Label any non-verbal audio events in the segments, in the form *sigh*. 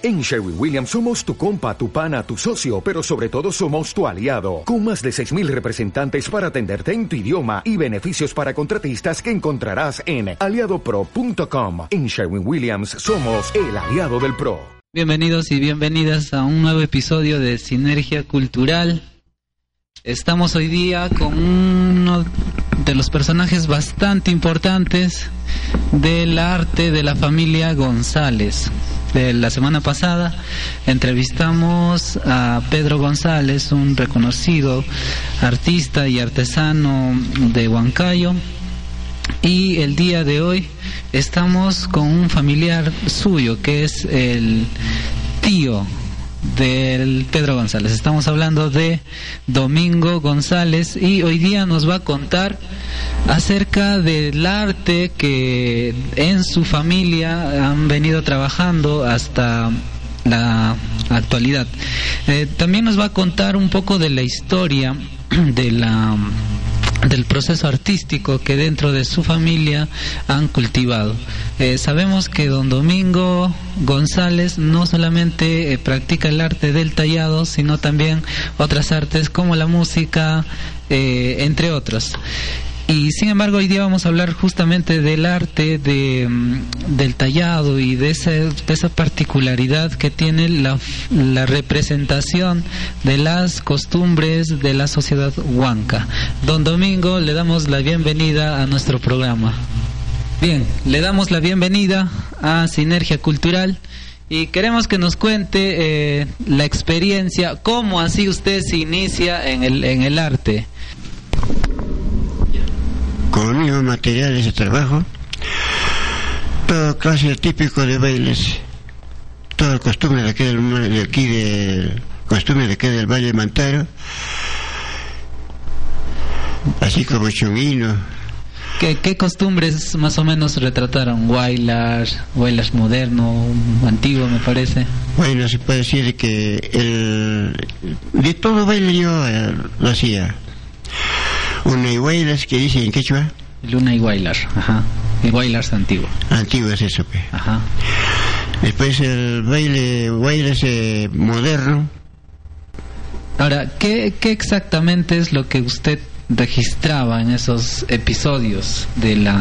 En Sherwin Williams somos tu compa, tu pana, tu socio, pero sobre todo somos tu aliado, con más de 6.000 representantes para atenderte en tu idioma y beneficios para contratistas que encontrarás en aliadopro.com. En Sherwin Williams somos el aliado del PRO. Bienvenidos y bienvenidas a un nuevo episodio de Sinergia Cultural. Estamos hoy día con uno de los personajes bastante importantes del arte de la familia González de la semana pasada entrevistamos a Pedro González, un reconocido artista y artesano de Huancayo. Y el día de hoy estamos con un familiar suyo que es el tío del Pedro González. Estamos hablando de Domingo González y hoy día nos va a contar acerca del arte que en su familia han venido trabajando hasta la actualidad. Eh, también nos va a contar un poco de la historia de la del proceso artístico que dentro de su familia han cultivado. Eh, sabemos que don Domingo González no solamente eh, practica el arte del tallado, sino también otras artes como la música, eh, entre otros. Y sin embargo, hoy día vamos a hablar justamente del arte, de, mm, del tallado y de, ese, de esa particularidad que tiene la, la, representación de las costumbres de la sociedad huanca. Don Domingo, le damos la bienvenida a nuestro programa. Bien, le damos la bienvenida a Sinergia Cultural y queremos que nos cuente eh, la experiencia, cómo así usted se inicia en el, en el arte con los mismos materiales de trabajo, toda clase típico de bailes, toda costumbre de aquí del, de aquí de, costumbre de aquí del Valle de Mantaro, así como chunguino. ¿Qué, ¿Qué, costumbres más o menos retrataron? ¿Bailar, bailar moderno, antiguo me parece? Bueno, se puede decir que el, de todo baile yo eh, lo hacía una iguailas que dice en quechua. Luna iguailar, ajá. Iguailars antiguo. Antiguo es eso, pues. Ajá. Después el baile guailas eh, moderno. Ahora, ¿qué, ¿qué exactamente es lo que usted registraba en esos episodios de la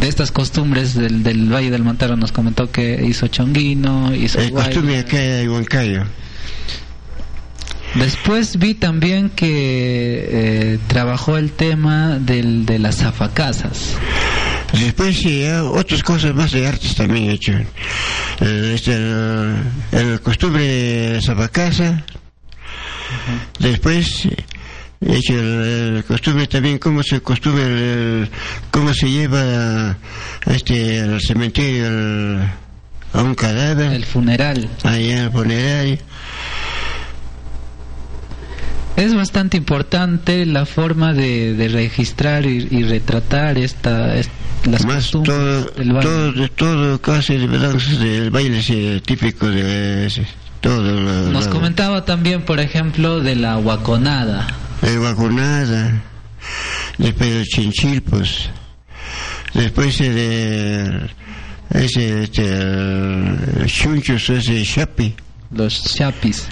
de estas costumbres del, del Valle del Montero? Nos comentó que hizo chonguino, hizo... Eh, costumbre acá de Huancayo. Después vi también que eh, trabajó el tema del, de las zafacasas. Después sí, otras cosas más de artes también he hecho. El, este, el, el costumbre de zafacasa. Uh -huh. Después he hecho el, el, costumbre también, cómo se costumbre, el, cómo se lleva este, al cementerio el, a un cadáver. El funeral. Allá el funeral es bastante importante la forma de, de registrar y, y, retratar esta, esta las más todo, del baile. todo todo casi del baile ese, típico de ese, todo lo, nos lo, comentaba también por ejemplo de la guaconada la guaconada después de chinchilpos después de ese este, chunchos ese chapi los chapis.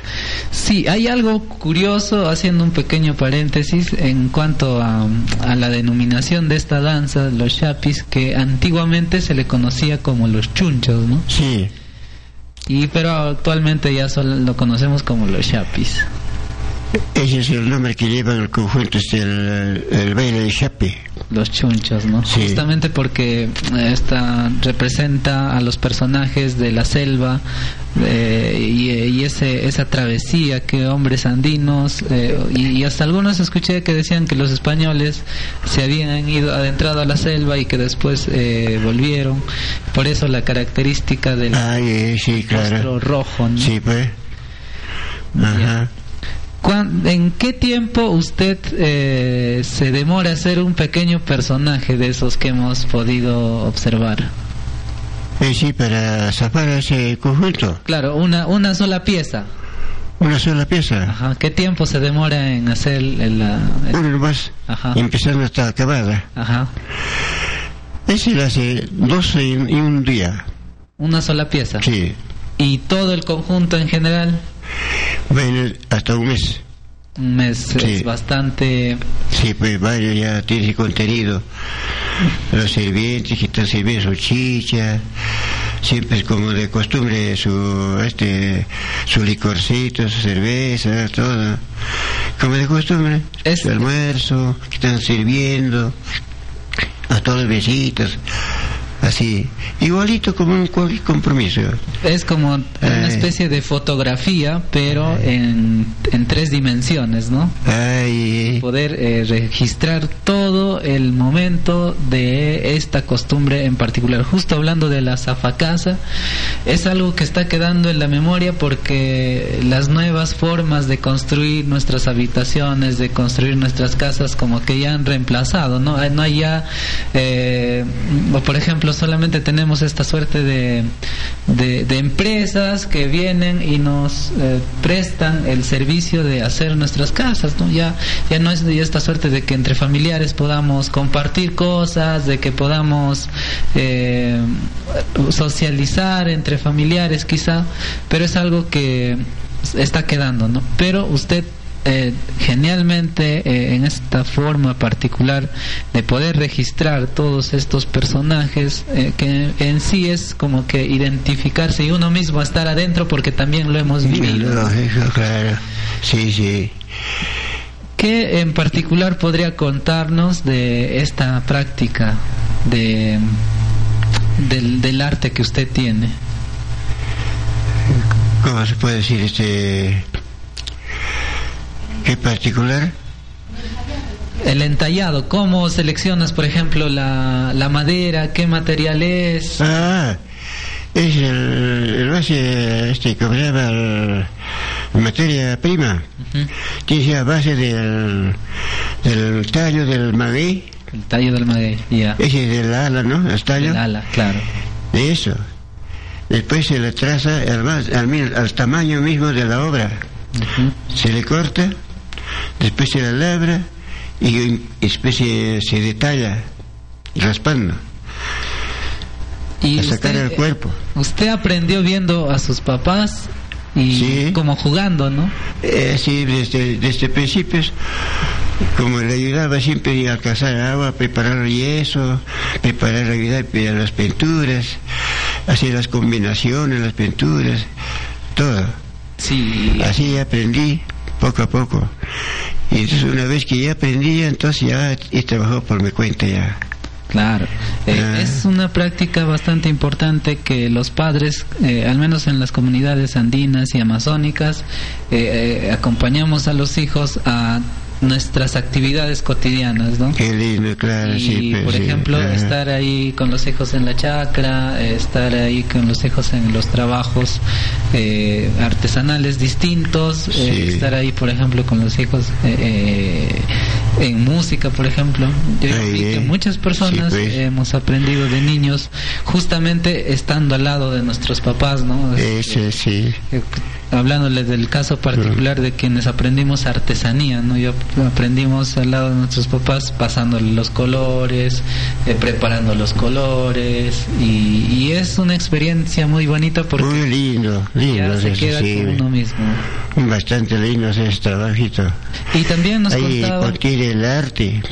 Sí, hay algo curioso, haciendo un pequeño paréntesis, en cuanto a, a, la denominación de esta danza, los chapis, que antiguamente se le conocía como los chunchos, ¿no? Sí. Y pero actualmente ya solo lo conocemos como los chapis. Ese es el nombre que lleva el conjunto, este, el, el baile de chapi. Los chunchos, ¿no? Sí. Justamente porque esta representa a los personajes de la selva eh, y, y, ese, esa travesía que hombres andinos eh, y, y, hasta algunos escuché que decían que los españoles se habían ido adentrado a la selva y que después eh, volvieron. Por eso la característica del Ay, sí, claro. rojo, ¿no? Sí, pues. Ajá. ¿En qué tiempo usted eh, se demora a ser un pequeño personaje de esos que hemos podido observar? Eh, sí, para zafar ese conjunto. Claro, una, una sola pieza. Una sola pieza. Ajá. ¿Qué tiempo se demora en hacer el... Uno nomás. Ajá. Empezando hasta acabada. Ajá. Ese lo hace 12 y un día. ¿Una sola pieza? Sí. ¿Y todo el conjunto en general? Bueno, hasta un mes. Un mes es bastante... Sí, pues varios ya tiene contenido. Los sirvientes que están sirviendo su chicha, siempre es como de costumbre su este su licorcito, su cerveza, todo. Como de costumbre. Es... Su almuerzo, que están sirviendo a todos los besitos así, igualito como un compromiso. Es como una eh. especie de fotografía, pero en, en tres dimensiones, ¿no? Poder eh, registrar todo el momento de esta costumbre en particular. Justo hablando de la zafacasa, es algo que está quedando en la memoria porque las nuevas formas de construir nuestras habitaciones, de construir nuestras casas, como que ya han reemplazado, ¿no? No hay ya, eh, por ejemplo, solamente tenemos esta suerte de, de, empresas que vienen y nos eh, prestan el servicio de hacer nuestras casas, ¿no? Ya, ya no es esta suerte de que entre familiares podamos compartir cosas, de que podamos eh, socializar entre familiares quizá, pero es algo que está quedando, ¿no? Pero usted eh, genialmente eh, en esta forma particular de poder registrar todos estos personajes eh, que en sí es como que identificarse y uno mismo estar adentro porque también lo hemos vivido. claro. Sí, sí. ¿Qué en particular podría contarnos de esta práctica de, del, del arte que usted tiene? ¿Cómo se puede decir? Este ¿Qué particular? El entallado, ¿cómo seleccionas, por ejemplo, la, la madera? ¿Qué material es? Ah, es el, base, este, ¿cómo se llama? materia prima. Tiene base del, del tallo del maguey. El tallo del maguey, ya. Ese es del ala, ¿no? El tallo. El ala, claro. De eso. Después se le traza al, al, al tamaño mismo de la obra. Se le corta después se la labra y después se, detalla raspando y sacar el cuerpo. Usted aprendió viendo a sus papás y como jugando, ¿no? Eh, sí, desde, desde principios, como le ayudaba siempre a cazar agua, preparar el yeso, preparar la las pinturas, hacer las combinaciones, las pinturas, todo. Sí. Así aprendí poco a poco. Y entonces una vez que ya aprendí, entonces ya he trabajado por mi cuenta ya. Claro, eh, ah. es una práctica bastante importante que los padres, eh, al menos en las comunidades andinas y amazónicas, eh, acompañamos a los hijos a nuestras actividades cotidianas, ¿no? Qué lindo, claro, y, sí. Pues, por ejemplo, estar ahí con los hijos en la chacra, estar ahí con los hijos en los trabajos eh, artesanales distintos, eh, estar ahí, por ejemplo, con los hijos eh, en música, por ejemplo. Yo vi que muchas personas pues. hemos aprendido de niños justamente estando al lado de nuestros papás, ¿no? Ese, sí hablándoles del caso particular de quienes aprendimos artesanía, ¿no? Yo aprendimos al lado de nuestros papás pasándole los colores, eh, preparando los colores y, es una experiencia muy bonita porque muy lindo, lindo se queda con uno mismo. Bastante lindo ese trabajito. Y también nos Ahí contaba... el arte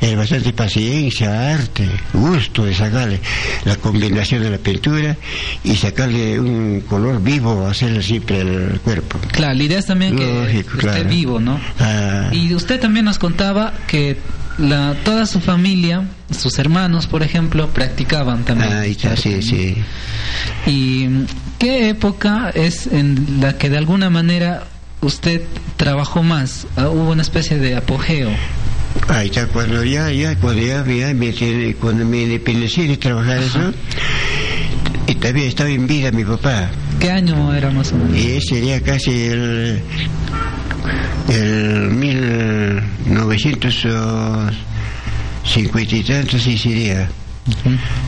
es bastante paciencia, arte, gusto de sacarle la combinación de la pintura y sacarle un color vivo, hacerle siempre el cuerpo. Claro, la idea es también que esté vivo, ¿no? Ah. Y usted también nos contaba que la, toda su familia, sus hermanos, por ejemplo, practicaban también. Ah, está, sí, sí. ¿Y qué época es en la que de alguna manera usted trabajó más? Ah, hubo una especie de apogeo. Ahí está, cuando ya, ya, cuando ya, me, cuando me independecí de trabajar eso, y todavía estaba en vida mi papá. ¿Qué año era más o menos? Y sería casi el, el 1950 y tantos, sí sería.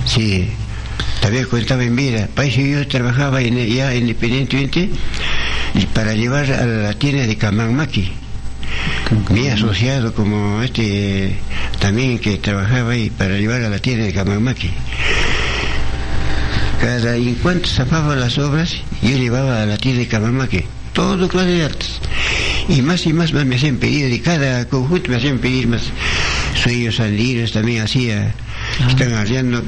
Sí, todavía cuando estaba en vida. País yo trabajaba ya independientemente y para llevar a la tienda de Camamaki mi asociado como este también que trabajaba ahí para llevar a la tienda de Camamaki. cada en cuanto zafaban las obras, yo llevaba a la tía de que todo clase de artes. Y más y más, me hacían pedir, de cada conjunto me hacían pedir más. Sueños andinos también hacía, ah. están arriando,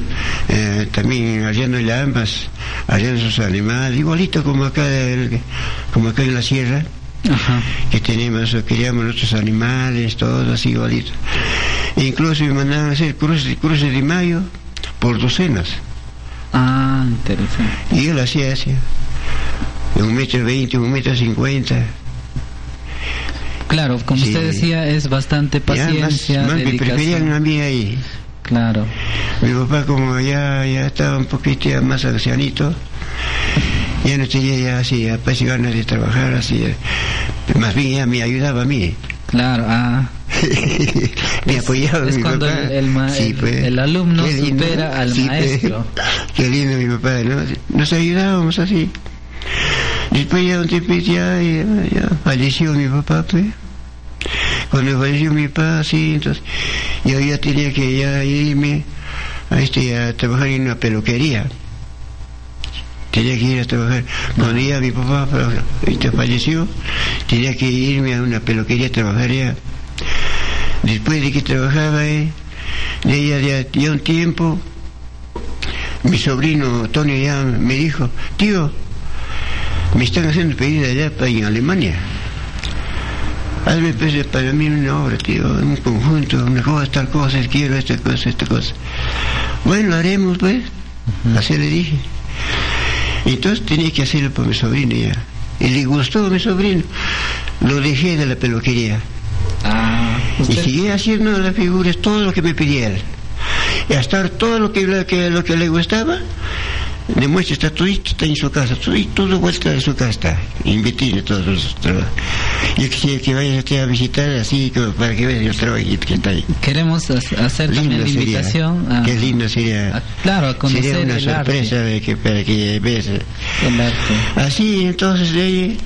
eh, también arriando llamas, arriando sus animales, igualito como acá, como acá en la sierra. Que tenemos, queríamos nuestros animales, todo así igualito. E incluso me mandaban a hacer cruces, cruces de mayo por docenas. Ah, interesante. Y yo lo hacía así de un metro veinte, un metro cincuenta. Claro, como usted decía, es bastante paciencia. más, me preferían a mí ahí. Claro. Mi papá como ya, ya estaba un poquito más ancianito, ya no tenía ya así, pues ganas de trabajar así, más bien ya me ayudaba a mí. Claro, ah. *laughs* me apoyaba es mi cuando papá. El, el, pues. el, alumno supera al pues. maestro. *laughs* Qué lindo mi papá, ¿no? Nos ayudábamos así. Después ya un tiempo ya, ya, falleció mi papá, pues. Cuando falleció mi papá, sí, entonces yo ya tenía que ya irme a, este, a trabajar en una peluquería. Tenía que ir a trabajar. Cuando ya mi papá este, falleció, tenía que irme a una peluquería a trabajar ya. Después de que trabajaba ahí, de ella ya, un tiempo, mi sobrino Tony ya me dijo, tío, me están haciendo pedido allá en Alemania. Hazme pues, para mí una obra, tío, un conjunto, una cosa, tal cosa, quiero esta cosa, esta cosa. Bueno, lo haremos, pues. Así le dije. Entonces tenía que hacerlo por mi sobrino ya. Y le gustó a mi sobrino. Lo dejé de la peluquería. Ah, y seguí haciendo las figuras, todo lo que me pidieran. Y hasta todo lo que, lo que, lo que le gustaba, demuestra está todo está en su casa, todo, todo vuelta de su casa está, invertir todos los trabajos. Yo quisiera que vayas a visitar así para que veas el trabajo que está ahí. Queremos hacer también la invitación a, Qué lindo sería. claro, a conocer sería una el sorpresa arte. De que, para que veas. El arte. Así, entonces de ahí,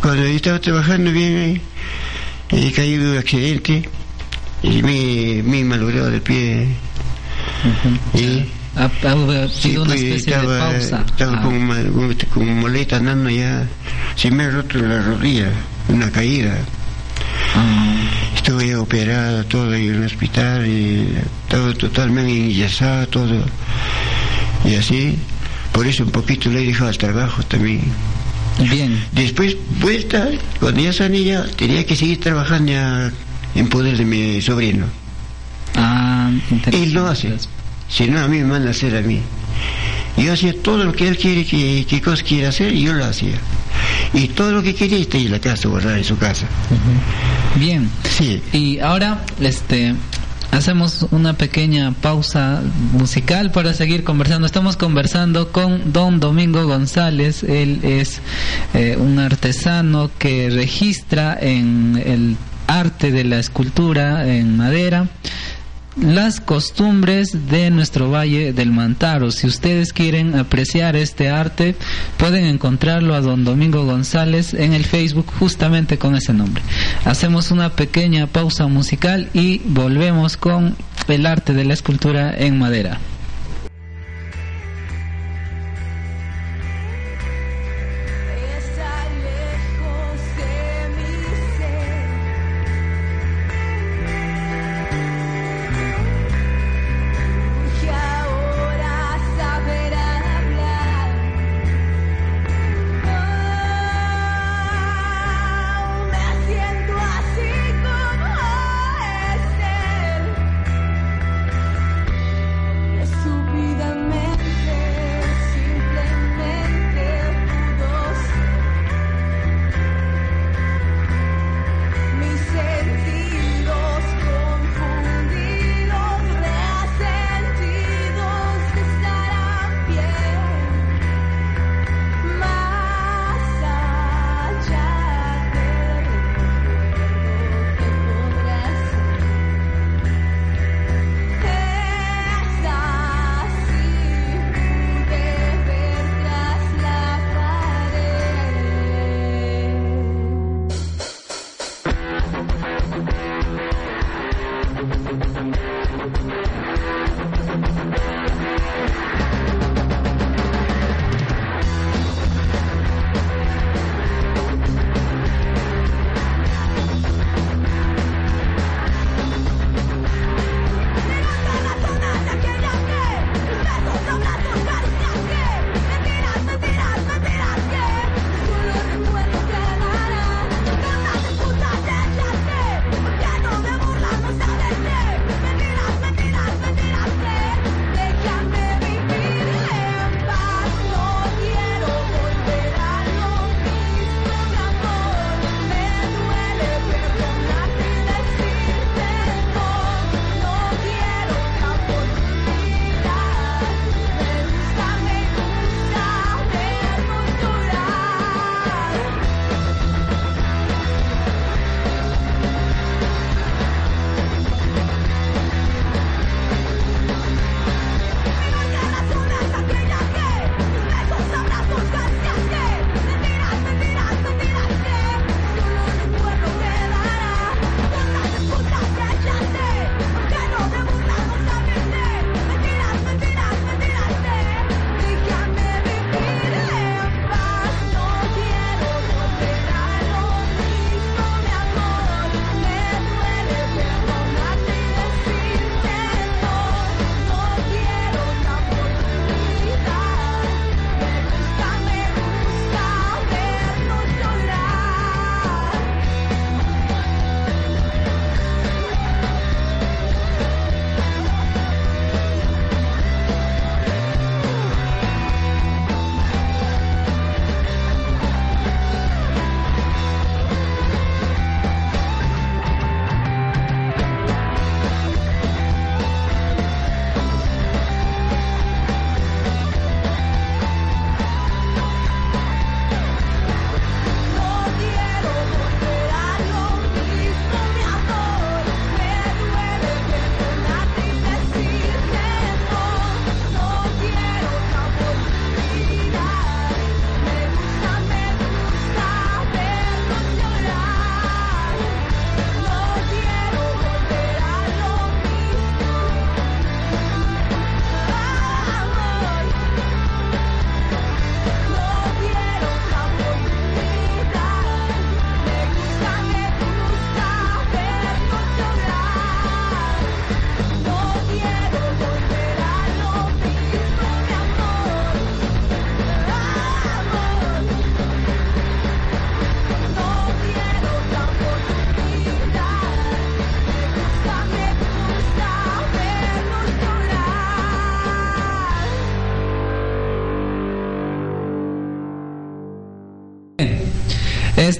cuando yo estaba trabajando bien ahí, he caído un accidente y me, me malogrado el pie. y ha, ha sido una pues, especie estaba, de pausa. Estaba ah. como, como moleta andando ya. Se me ha roto la rodilla, una caída. Ah. Estuve operado todo en el hospital y todo totalmente enyesado, todo. Y así, por eso un poquito le he dejado al trabajo también. Bien. Después, vuelta, cuando ya salí ya, tenía que seguir trabajando ya en poder de mi sobrino. Ah, Él lo hace. Si no, a mí me manda a hacer a mí. Yo hacía todo lo que él quiere, que, que cosa quiere hacer, y yo lo hacía. Y todo lo que quería está en la casa, guardada en su casa. Bien. Sí. Y ahora, este, hacemos una pequeña pausa musical para seguir conversando. Estamos conversando con don Domingo González. Él es eh, un artesano que registra en el arte de la escultura en madera las costumbres de nuestro Valle del Mantaro. Si ustedes quieren apreciar este arte, pueden encontrarlo a don Domingo González en el Facebook justamente con ese nombre. Hacemos una pequeña pausa musical y volvemos con el arte de la escultura en madera.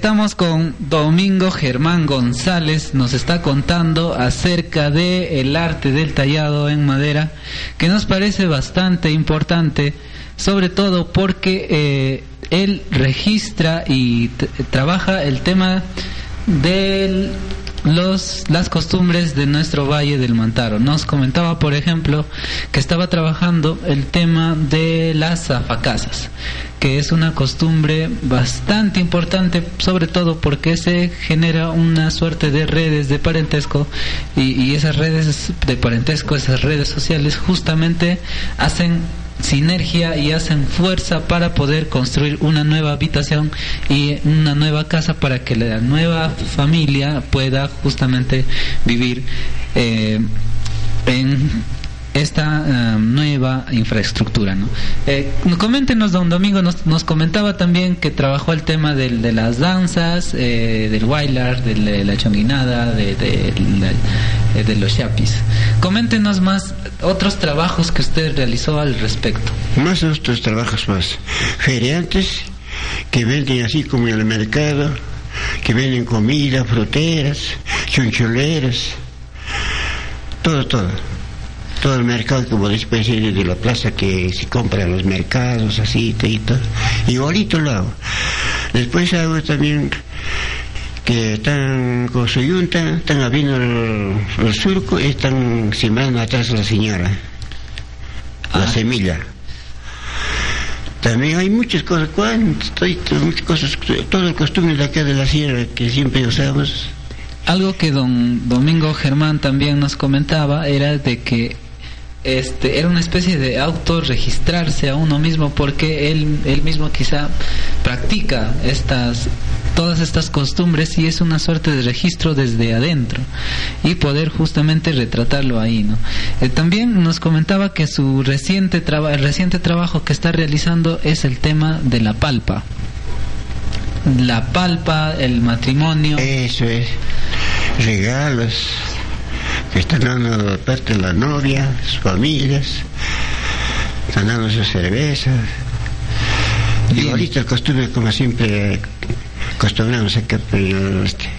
Estamos con Domingo Germán González, nos está contando acerca de el arte del tallado en madera, que nos parece bastante importante, sobre todo porque eh, él registra y trabaja el tema del los, las costumbres de nuestro Valle del Mantaro. Nos comentaba, por ejemplo, que estaba trabajando el tema de las zafacasas, que es una costumbre bastante importante, sobre todo porque se genera una suerte de redes de parentesco y, y esas redes de parentesco, esas redes sociales, justamente hacen sinergia y hacen fuerza para poder construir una nueva habitación y una nueva casa para que la nueva familia pueda justamente vivir eh, en esta eh, nueva infraestructura. ¿no? Eh, coméntenos, don Domingo, nos, nos, comentaba también que trabajó el tema del, de las danzas, eh, del bailar, de la chonguinada, de, de, de, los chapis. Coméntenos más otros trabajos que usted realizó al respecto. Más otros trabajos más feriantes que venden así como en el mercado, que venden comida, fruteras, choncholeras, todo, todo todo el mercado como después de la plaza que se compra en los mercados, así y todo. Igualito lo hago. Después hago también que están con su yunta, están abriendo el, el surco y están sembrando atrás a la señora, la semilla. También hay muchas cosas, ¿cuántas? Muchas cosas, todo el costumbre de acá de la sierra que siempre usamos. Algo que don Domingo Germán también nos comentaba era de que este, era una especie de autorregistrarse a uno mismo porque él, él mismo quizá practica estas todas estas costumbres y es una suerte de registro desde adentro y poder justamente retratarlo ahí no eh, también nos comentaba que su reciente el reciente trabajo que está realizando es el tema de la palpa. La palpa el matrimonio. Eso es. Regalos están dando parte de la novia, sus familias, están dando sus cervezas. Y ahorita el costumbre, como siempre acostumbramos acá, este.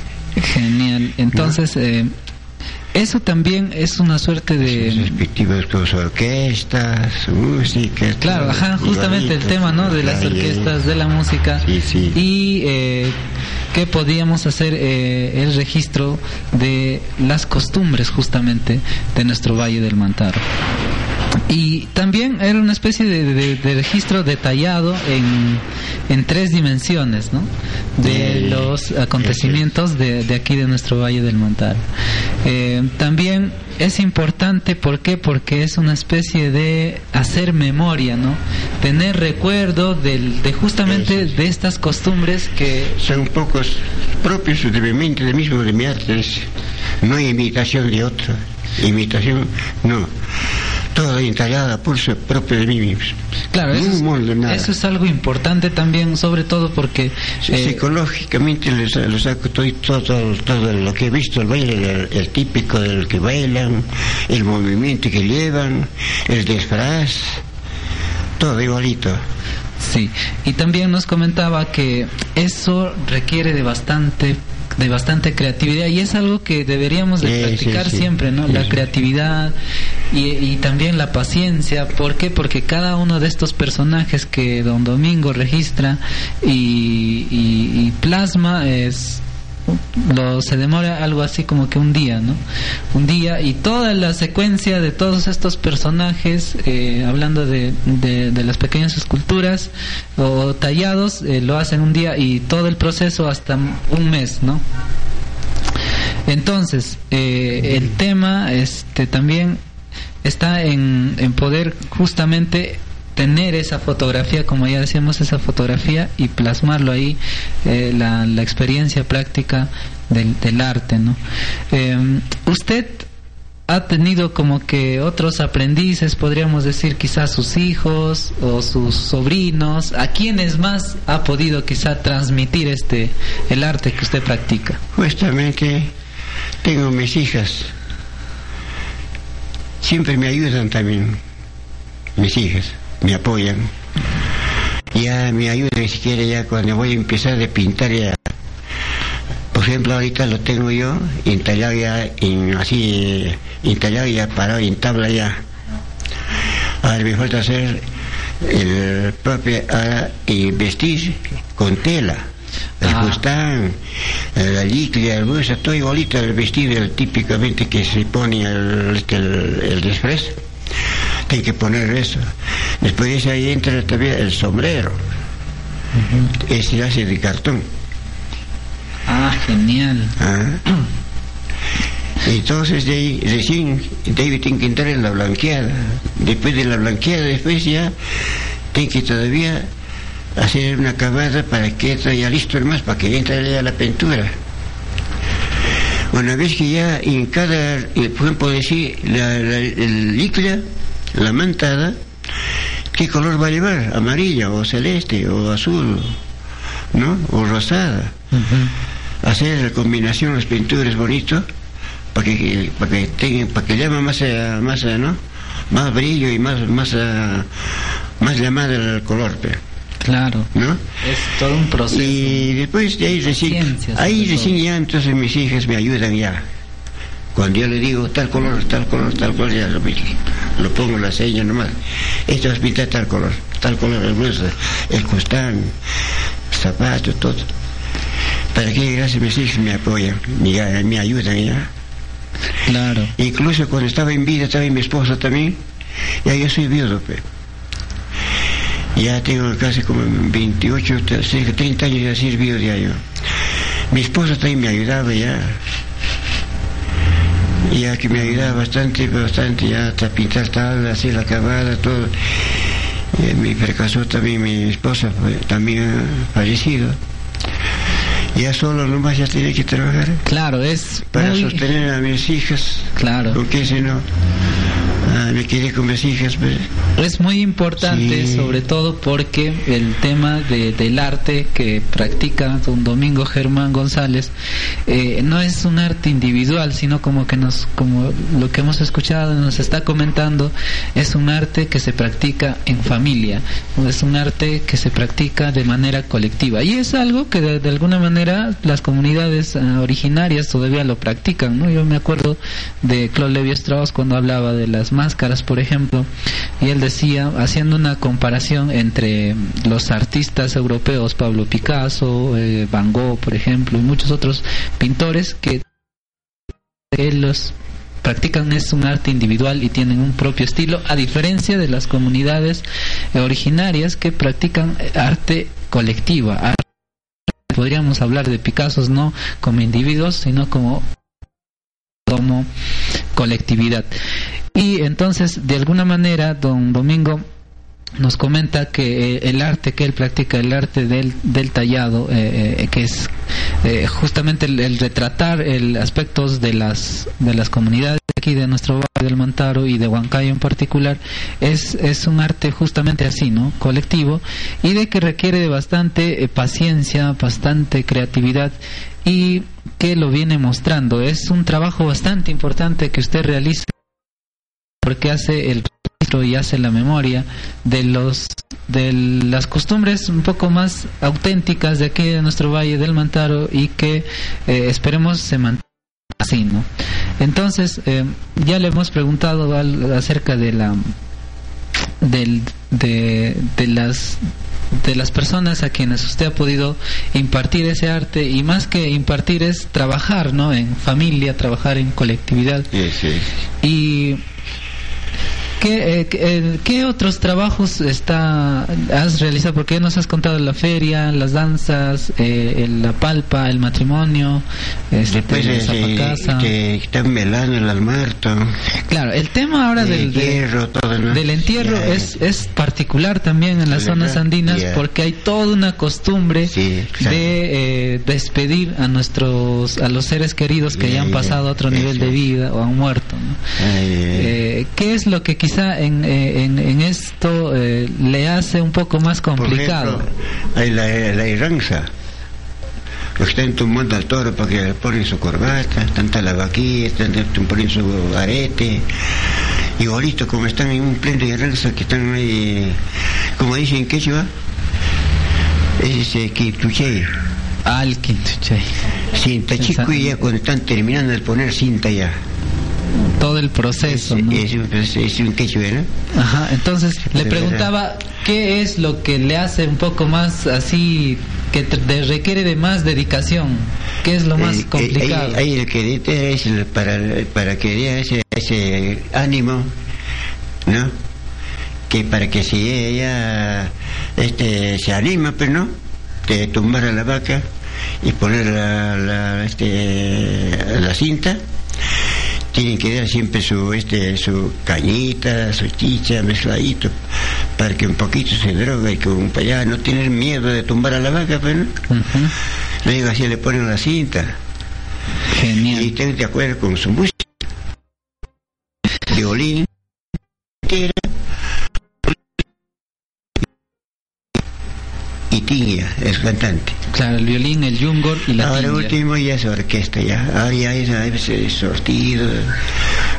Genial. Entonces, ¿no? eh, eso también es una suerte de respectivas cosas orquestas música claro ajá justamente el tema no de las orquestas de la música. Sí, sí. y eh, que podíamos hacer eh, el registro de las costumbres justamente de nuestro Valle del Mantaro y también era una especie de, de, de registro detallado en, en, tres dimensiones, ¿no? De los acontecimientos de, de aquí de nuestro Valle del Montar. Eh, también es importante, ¿por qué? Porque es una especie de hacer memoria, ¿no? Tener recuerdo del, de justamente de estas costumbres que... Son pocos propios de mi mente, de mismo de mi arte, no imitación de otro, imitación no toda entallada por su propio mí Claro, eso es, eso es, algo importante también, sobre todo porque... Sí, eh, psicológicamente lo saco todo, todo, todo, lo que he visto, el baile, el, el, típico del que bailan, el movimiento que llevan, el disfraz, todo igualito. Sí, y también nos comentaba que eso requiere de bastante de bastante creatividad y es algo que deberíamos de sí, practicar sí, sí. siempre, ¿no? La creatividad y, y, también la paciencia. ¿Por qué? Porque cada uno de estos personajes que Don Domingo registra y, y, y plasma es lo, se demora algo así como que un día, ¿no? Un día y toda la secuencia de todos estos personajes, eh, hablando de, de, las pequeñas esculturas o tallados, eh, lo hacen un día y todo el proceso hasta un mes, ¿no? Entonces, eh, el tema este, también está en, en poder justamente tener esa fotografía, como ya decíamos, esa fotografía y plasmarlo ahí, eh, la, la, experiencia práctica del, del arte, ¿no? Eh, usted ha tenido como que otros aprendices, podríamos decir quizás sus hijos o sus sobrinos, a quienes más ha podido quizá transmitir este el arte que usted practica. Justamente tengo mis hijas, siempre me ayudan también mis hijas me apoyan. ya me ayuda ni siquiera ya cuando voy a empezar a pintar ya. Por ejemplo, ahorita lo tengo yo instalado ya, en, así, instalado ya parado en tabla ya. Ahora me falta hacer el propio, ahora, y vestir con tela. El Ah. fustán, la liclia, el bolsa, todo igualito el vestido el típicamente que se pone el, este, el, el disfraz. Hay que poner eso. Después de eso ahí entra también el sombrero. Ese hace de cartón. Ah, genial. Ah. Entonces de ahí recién David tiene que entrar en la blanqueada. Después de la blanqueada, después ya tiene que todavía hacer una acabada para que esté ya listo el más, para que entre ya la pintura. Una vez que ya en cada, eh, por ejemplo, decir, la, la, el licra, la mantada, ¿qué color va a llevar? Amarilla o celeste o azul, ¿no? O rosada hacer la combinación las pinturas bonitos para que para que tengan para que llame más eh, más eh, no más brillo y más más eh, más llamada el color Claro. no Es todo un proceso. y después de ahí recién ahí recién ya entonces mis hijas me ayudan ya. Cuando yo le digo tal color tal color tal color ya lo, lo pongo la seña nomás esto es pintar tal color tal color el blusa el costán zapatos todo para que gracias mis hijas me apoyan me, me ayudan ya Claro. Incluso cuando estaba en vida, estaba mi esposa también, ya yo soy viudo, pe. Ya tengo casi como 28, cerca de 30 años de ser viudo ya yo. Mi esposa también me ayudaba ya. Ya que me ayudaba bastante, bastante, ya hasta pintar tablas, hacer la acabada, todo. Eh, me fracasó también mi esposa, también ha fallecido. Ya solo nomás ya tenía que trabajar Claro, es para muy- sostener a mis hijas. Claro. Porque si no, me quedé con mis hijas. Pues. Es muy importante, Sí. sobre todo porque el tema de- del arte que practica don Domingo Germán González eh, no es un arte individual, sino como que nos, como lo que hemos escuchado, nos está comentando, es un arte que se practica en familia, es un arte que se practica de manera colectiva y es algo que de, de alguna manera las comunidades ah, originarias todavía lo practican, ¿no? Yo me acuerdo de Claude Levi Strauss cuando hablaba de las máscaras, por ejemplo, y él decía, haciendo una comparación entre los artistas europeos, Pablo Picasso, eh, Van Gogh, por ejemplo, y muchos otros pintores que los practican es un arte individual y tienen un propio estilo, a diferencia de las comunidades originarias que practican arte colectiva. Podríamos hablar de Picassos no como individuos, sino como como colectividad. Y entonces, de alguna manera, don Domingo nos comenta que eh, el arte que él practica, el arte del, del tallado, eh, eh, que es eh, justamente el, retratar el aspectos de las de las comunidades aquí de nuestro barrio del Montaro y de Huancayo en particular, es, es un arte justamente así, ¿no? Colectivo y de que requiere de bastante paciencia, bastante creatividad y que lo viene mostrando. Es un trabajo bastante importante que usted realiza porque hace el registro y hace la memoria de los de las costumbres un poco más auténticas de aquí de nuestro valle del Mantaro y que eh, esperemos se mantenga así, ¿no? Entonces eh, ya le hemos preguntado al- acerca de la del, de, de las de las personas a quienes usted ha podido impartir ese arte y más que impartir es trabajar, ¿no? En familia, trabajar en colectividad. Sí, sí. Y ¿qué, eh, qué, eh, qué otros trabajos está has realizado? Porque nos has contado la feria, las danzas, eh, el- la palpa, el matrimonio, este, Después la que están velando el almuerto, Claro, el tema ahora el del, de- hierro, todo, ¿no? del entierro Ya, es, es particular también en las zonas ¿verdad? andinas Ya. porque hay toda una costumbre Sí, de eh, despedir a nuestros a los seres queridos que Ya, ya han pasado a otro nivel de vida o han muerto. ¿no? Eh, ¿Qué es lo que quizá en, eh, en, en esto eh, le hace un poco más Por complicado? ejemplo, hay la, la iranza. Que están tumbando al toro para que le ponen su corbata, están talando aquí, están poniendo su arete. Igualito como están en un pleno de iranza que están ahí, como dicen en quechua, Es Quintuchay. Al Quintuchay. Cinta chico y ya cuando están terminando de poner cinta ya. Todo el proceso, Es, ¿no? es un, es un quechua, ¿no? Ajá, entonces le preguntaba qué es lo que le hace un poco más así, que te- requiere de más dedicación, qué es lo más Eh, eh, complicado. Ahí, el que dite es para, para que dé ese, ese ánimo, ¿no? Que para que si ella este, se anima, pues, ¿no? De tumbar a la vaca y poner la, la, este, la cinta, tienen que dar siempre su, este, su cañita, su chicha, mezcladito, para que un poquito se droga y que un para allá no tener miedo de tumbar a la vaca, pues, ¿no? Ujú, Luego así le ponen la cinta. Y Genial. estén de acuerdo con su música. Violín, tira y Tiña, el cantante. Claro, el violín, el yungor y la Ahora tinga. último ya es orquesta ya. Ahora ya es, veces sortido,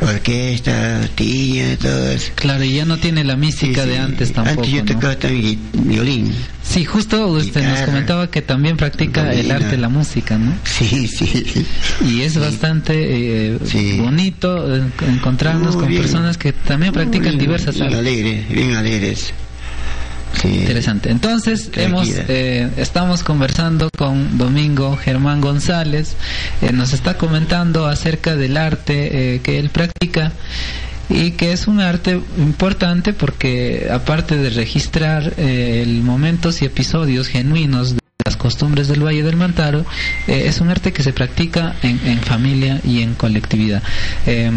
orquesta, tiña, todo eso. Claro, y ya no tiene la mística Sí, de sí. antes tampoco. Antes yo ¿no? tocaba también violín. Sí, justo usted nos Guitarra. comentaba que también practica el arte la música, ¿no? Sí, sí. Y es bastante eh, Sí. bonito encontrarnos Muy con bien. personas que también practican Bien, diversas bien artes. alegre, bien alegres. Sí. Interesante. Entonces, hemos, eh, estamos conversando con Domingo Germán González. Eh, nos está comentando acerca del arte eh, que él practica y que es un arte importante porque aparte de registrar eh, el momentos y episodios genuinos de las costumbres del Valle del Mantaro, eh, es un arte que se practica en, en familia y en colectividad. Eh,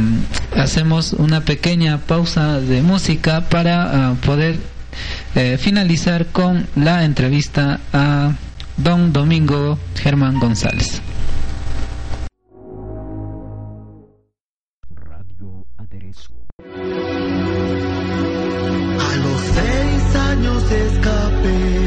hacemos una pequeña pausa de música para ah, poder eh, finalizar con la entrevista a don Domingo Germán González. Radio Aderezo. A los seis años escapé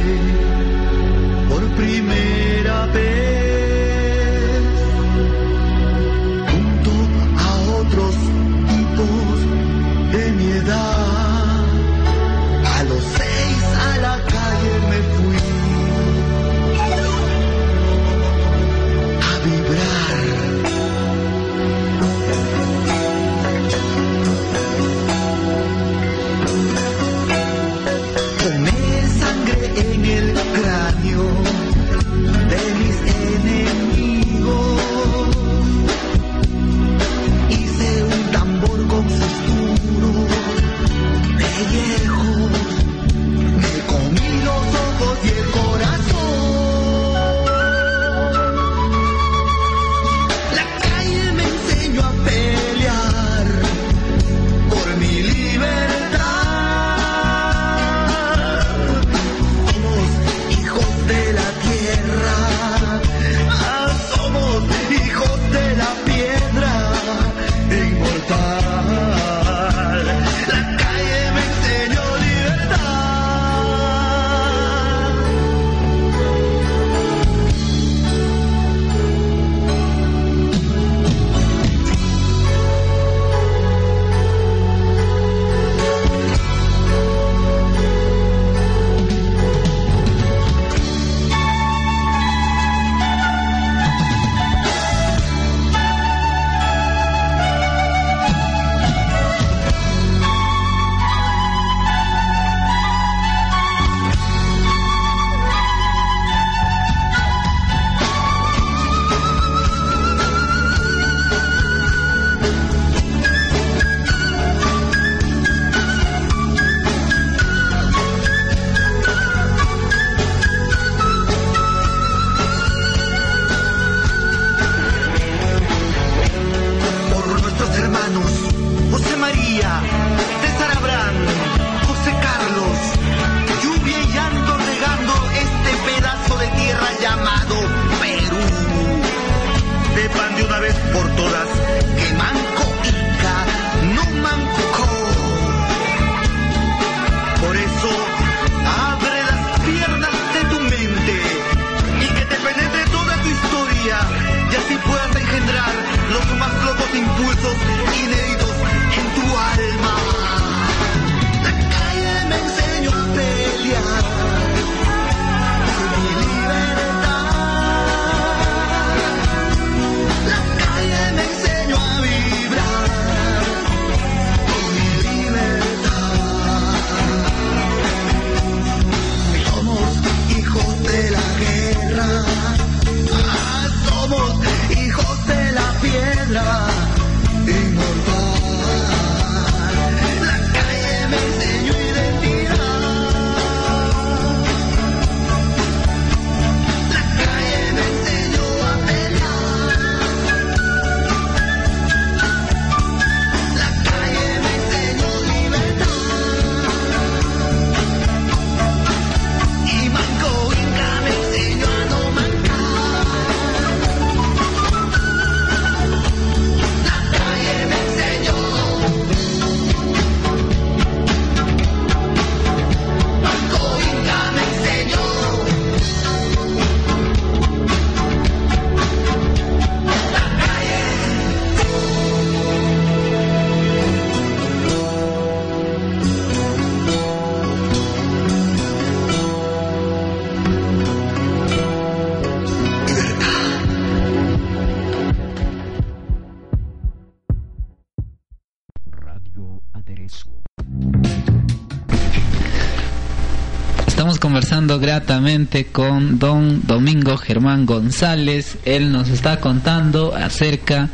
gratamente con don Domingo Germán González. Él nos está contando acerca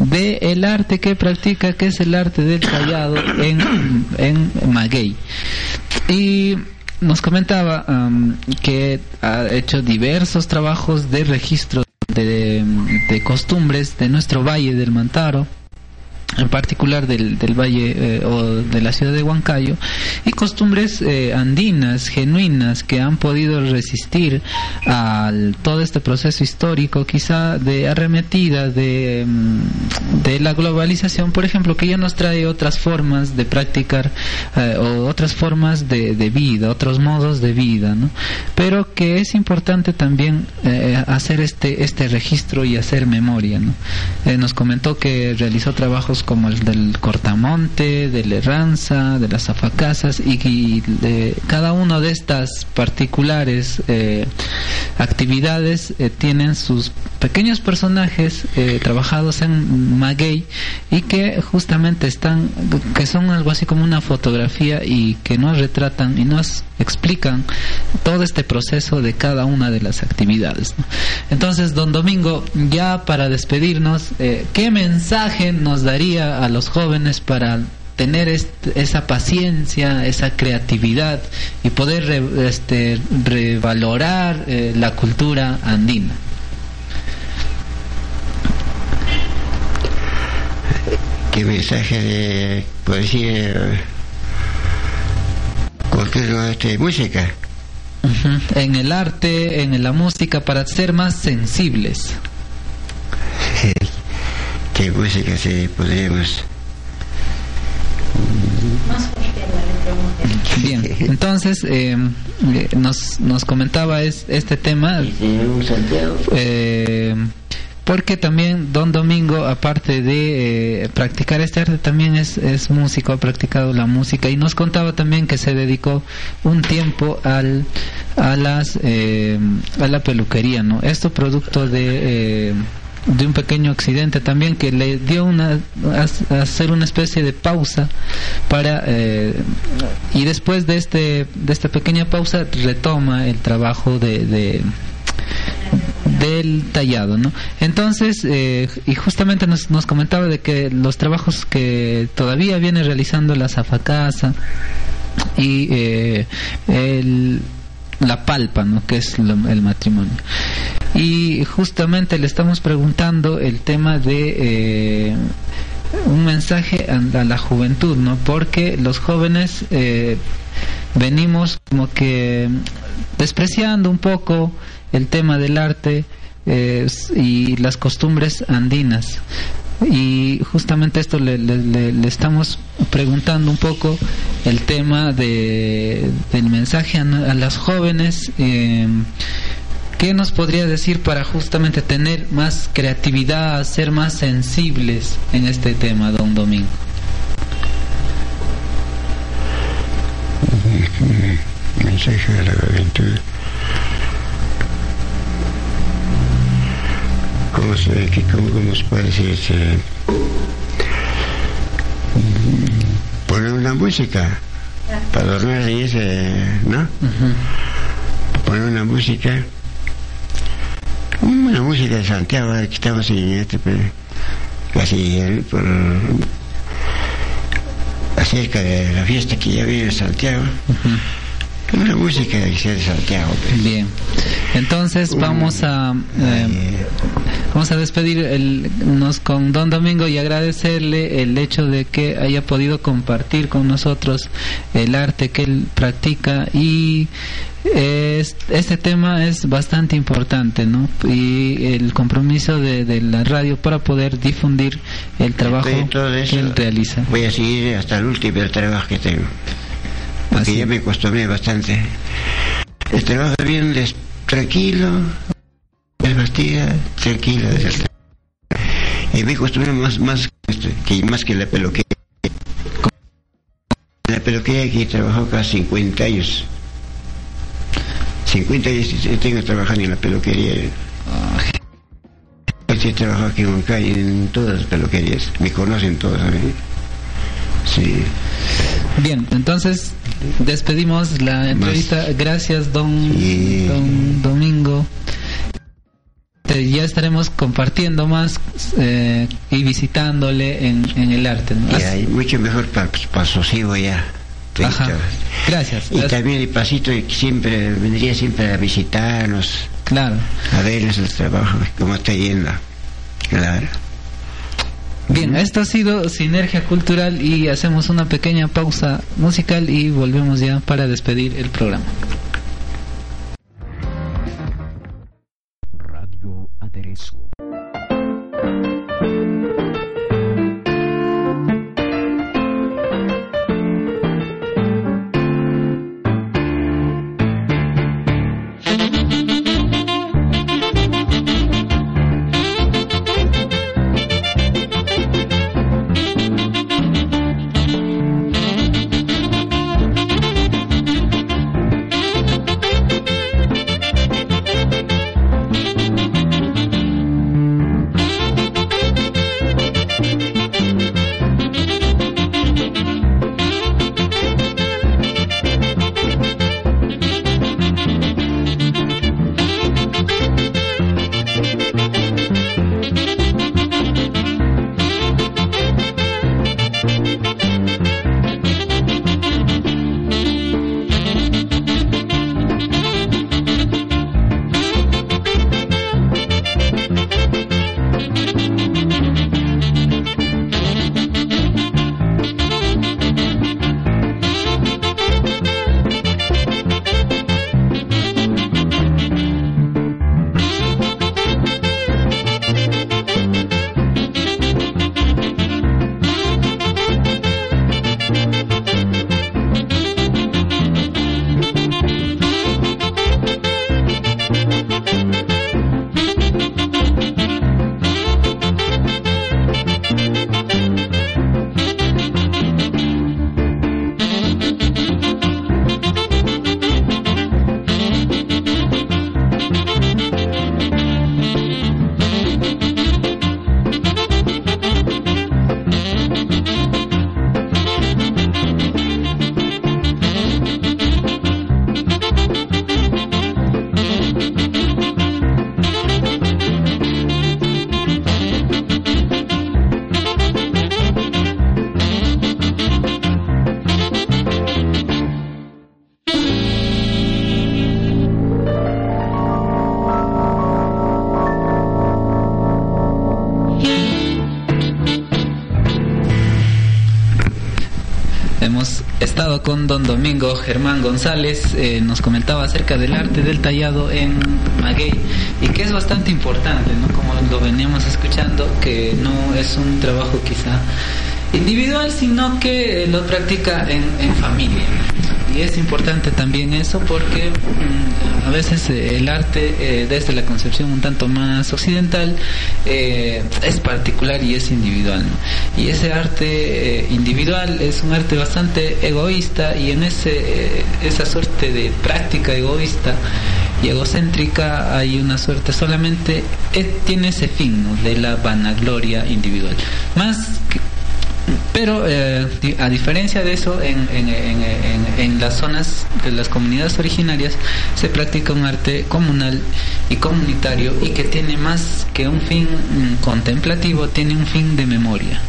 de el arte que practica, que es el arte del tallado en, en Maguey. Y nos comentaba que ha hecho diversos trabajos de registro de, de costumbres de nuestro valle del Mantaro en particular del, del valle eh, o de la ciudad de Huancayo, y costumbres eh, andinas, genuinas, que han podido resistir a todo este proceso histórico, quizá de arremetida de, mm, de la globalización, por ejemplo, que ya nos trae otras formas de practicar eh, o otras formas de, de, vida, otros modos de vida, ¿no? pero que es importante también hacer este, este registro y hacer memoria. ¿no? nos comentó que realizó trabajos como el del cortamonte, de la herranza, de las afacasas y, de cada una de estas particulares eh, actividades eh, tienen sus pequeños personajes eh, trabajados en maguey y que justamente están, que son algo así como una fotografía y que nos retratan y nos explican todo este proceso de cada una de las actividades. Entonces, don Domingo, ya para despedirnos, ¿qué mensaje nos daría a los jóvenes para tener esa paciencia, esa creatividad y poder este, revalorar eh, la cultura andina. ¿Qué mensaje de poesía? Cualquier este, música. En el arte, en la música, para ser más sensibles. Qué música sí podríamos Bien, entonces eh, eh, nos, nos comentaba es, este tema. Eh, porque también Don Domingo, aparte de practicar este arte, también es, es músico, ha practicado la música y nos contaba también que se dedicó un tiempo al, a, las, a la peluquería, ¿no? Esto producto de de un pequeño accidente también que le dio una hacer una especie de pausa para eh, y después de este de esta pequeña pausa retoma el trabajo de, del tallado, ¿no? Entonces, eh, y justamente nos, nos comentaba de que los trabajos que todavía viene realizando la Zafacasa y eh, el la palpa, ¿no? que es el matrimonio. Y justamente le estamos preguntando el tema de eh, un mensaje a, la juventud, ¿no? porque los jóvenes eh, venimos como que despreciando un poco el tema del arte eh, y las costumbres andinas y justamente esto le, le, estamos preguntando un poco el tema de, del mensaje a, las jóvenes. Eh, ¿Qué nos podría decir para justamente tener más creatividad, ser más sensibles en este tema, don Domingo? Mensaje de la juventud. ¿Cómo se, que, cómo, cómo se puede decir? poner una música para dormir y ese, ¿no? Poner una música, una música de Santiago, que estamos en este, casi por, acerca de la fiesta que ya viene en Santiago. Una música de Santiago. Pues. Bien. Entonces vamos a eh, vamos a despedir el, nos con Don Domingo y agradecerle el hecho de que haya podido compartir con nosotros el arte que él practica y este tema es bastante importante, ¿no? Y el compromiso de, la radio para poder difundir el trabajo que él realiza. Voy a seguir hasta el último trabajo que tengo porque ya me acostumbré bastante. El trabajo bien tranquilo, el bastida, tranquilo. Y me acostumbré más, más, que, más que la peluquería. La peluquería aquí trabajado casi 50 años. 50 años tengo trabajando en la peluquería. He trabajado aquí en calle en todas las peluquerías. Me conocen todos, ¿sabes? Sí. Bien, entonces despedimos la entrevista. Gracias, don Domingo. Eh, Ya estaremos compartiendo más eh, y visitándole en, en el arte. ¿no? Y hay mucho mejor para el sosiego ya. Ajá. Gracias. Y también el pasito que siempre vendría siempre a visitarnos, Claro. a ver nuestros trabajos, cómo está yendo. Claro. Bien, esto ha sido Sinergia Cultural y hacemos una pequeña pausa musical y volvemos ya para despedir el programa. Radio Aderezo. Con don Domingo Germán González, eh, nos comentaba acerca del arte del tallado en maguey y que es bastante importante, ¿no? Como lo veníamos escuchando, que no es un trabajo quizá individual, sino que lo practica en, en familia. Y es importante también eso porque mm, a veces eh, el arte eh, desde la concepción un tanto más occidental eh, es particular y es individual. Y ese arte eh, individual es un arte bastante egoísta y en ese eh, esa suerte de práctica egoísta y egocéntrica hay una suerte solamente tiene ese fin de la vanagloria individual. Más pero eh, a diferencia de eso, en, en- las zonas de las comunidades originarias se practica un arte comunal y comunitario y que tiene más que un fin mm, contemplativo, tiene un fin de memoria.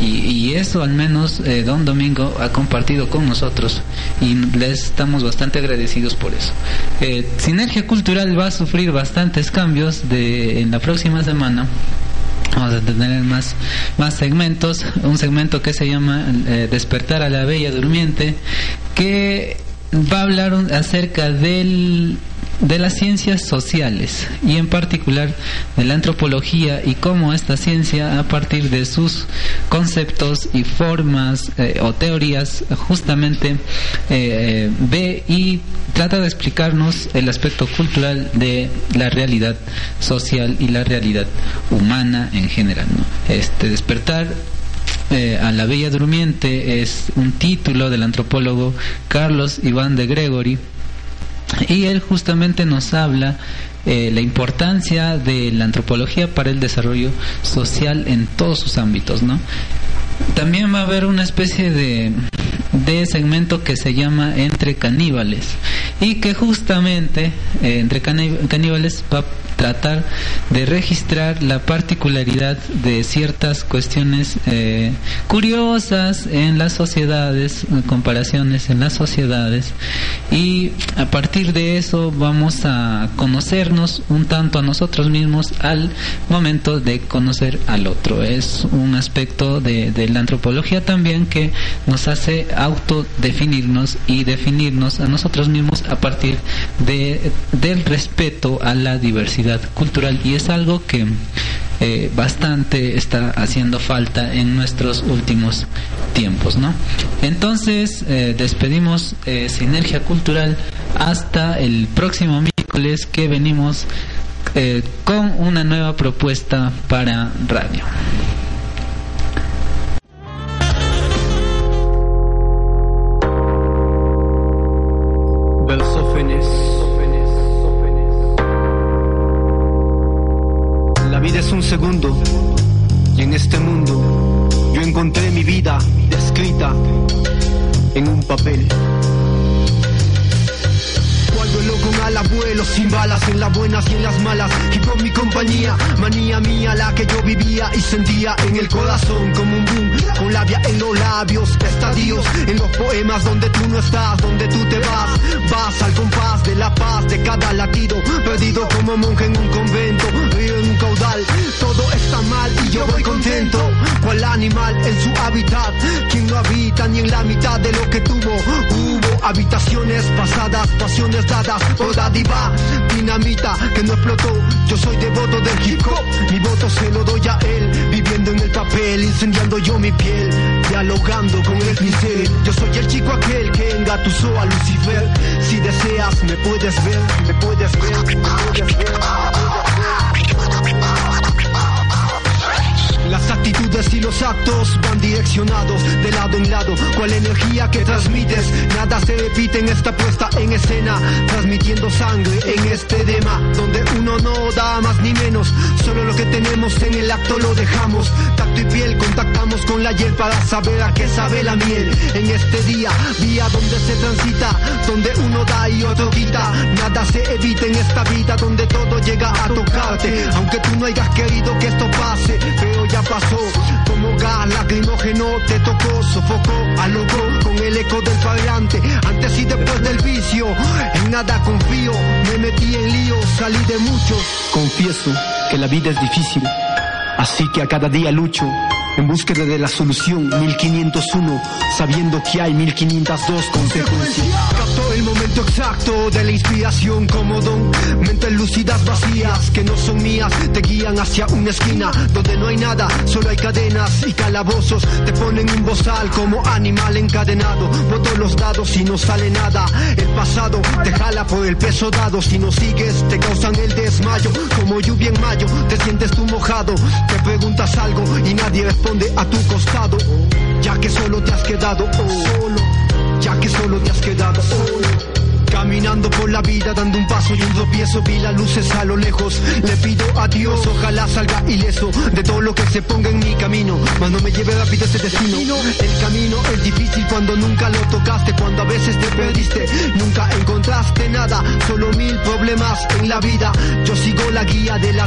Y, y eso al menos eh, Don Domingo ha compartido con nosotros y les estamos bastante agradecidos por eso. Eh, Sinergia Cultural va a sufrir bastantes cambios de, en la próxima semana. Vamos a tener más, más segmentos. Un segmento que se llama eh, Despertar a la Bella Durmiente, que va a hablar acerca del, de las ciencias sociales y en particular de la antropología y cómo esta ciencia a partir de sus conceptos y formas eh, o teorías justamente eh, eh, ve y trata de explicarnos el aspecto cultural de la realidad social y la realidad humana en general. Este despertar eh, a la Bella Durmiente es un título del antropólogo Carlos Iván de Gregory y él justamente nos habla eh, la importancia de la antropología para el desarrollo social en todos sus ámbitos, ¿no? También va a haber una especie de, de segmento que se llama Entre Caníbales y que justamente eh, Entre Caníbales va a tratar de registrar la particularidad de ciertas cuestiones eh, curiosas en las sociedades, comparaciones en las sociedades y a partir de eso vamos a conocernos un tanto a nosotros mismos al momento de conocer al otro. Es un aspecto de, de la antropología también que nos hace autodefinirnos y definirnos a nosotros mismos a partir de, del respeto a la diversidad cultural y es algo que eh, bastante está haciendo falta en nuestros últimos tiempos, ¿no? Entonces eh, despedimos eh, Sinergia Cultural hasta el próximo miércoles que venimos con una nueva propuesta para radio. Y dadas por diva, dinamita que no explotó. Yo soy devoto del hip mi voto se lo doy a él. Viviendo en el papel, incendiando yo mi piel, dialogando con el pincel. Yo soy el chico aquel que engatusó a Lucifer. Si deseas, me puedes ver, me puedes ver, me puedes ver. Actitudes y los actos van direccionados de lado en lado. ¿Cuál energía que transmites? Nada se repite en esta puesta en escena. Transmitiendo sangre en este tema. Donde uno no da más ni menos. Solo lo tenemos en el acto lo dejamos. Tacto y piel contactamos con la hiel para saber a qué sabe la miel. En este día, día donde se transita. Donde uno da y otro quita. Nada se evita en esta vida donde todo llega a tocarte. Aunque tú no hayas querido que esto pase. Pero ya pasó. Como gas lacrimógeno te tocó, sofocó, alocó con el eco del parlante. Antes y después del vicio, en nada confío. Me metí en lío, salí de muchos. Confieso que la vida es difícil, así que a cada día lucho en búsqueda de la solución. 1501, sabiendo que hay 1502 consecuencias. Capto el momento exacto de la inspiración como don, mentes lúcidas vacías que no son mías, te guían hacia una esquina donde no hay nada, solo hay cadenas y calabozos, te ponen un bozal como animal encadenado, boto los dados y no sale nada, el pasado te jala por el peso dado, si no sigues te causan el desmayo, como lluvia en mayo, te sientes tú mojado, te preguntas algo y nadie responde a tu costado, ya que solo te has quedado solo, ya que solo te has quedado solo. Caminando por la vida, dando un paso y un tropiezo, vi las luces a lo lejos. Le pido a Dios, ojalá salga ileso de todo lo que se ponga en mi camino. Mas no me lleve rápido ese destino. El camino es difícil cuando nunca lo tocaste, cuando a veces te perdiste. Nunca encontraste nada, solo mil problemas en la vida. Yo sigo la guía de la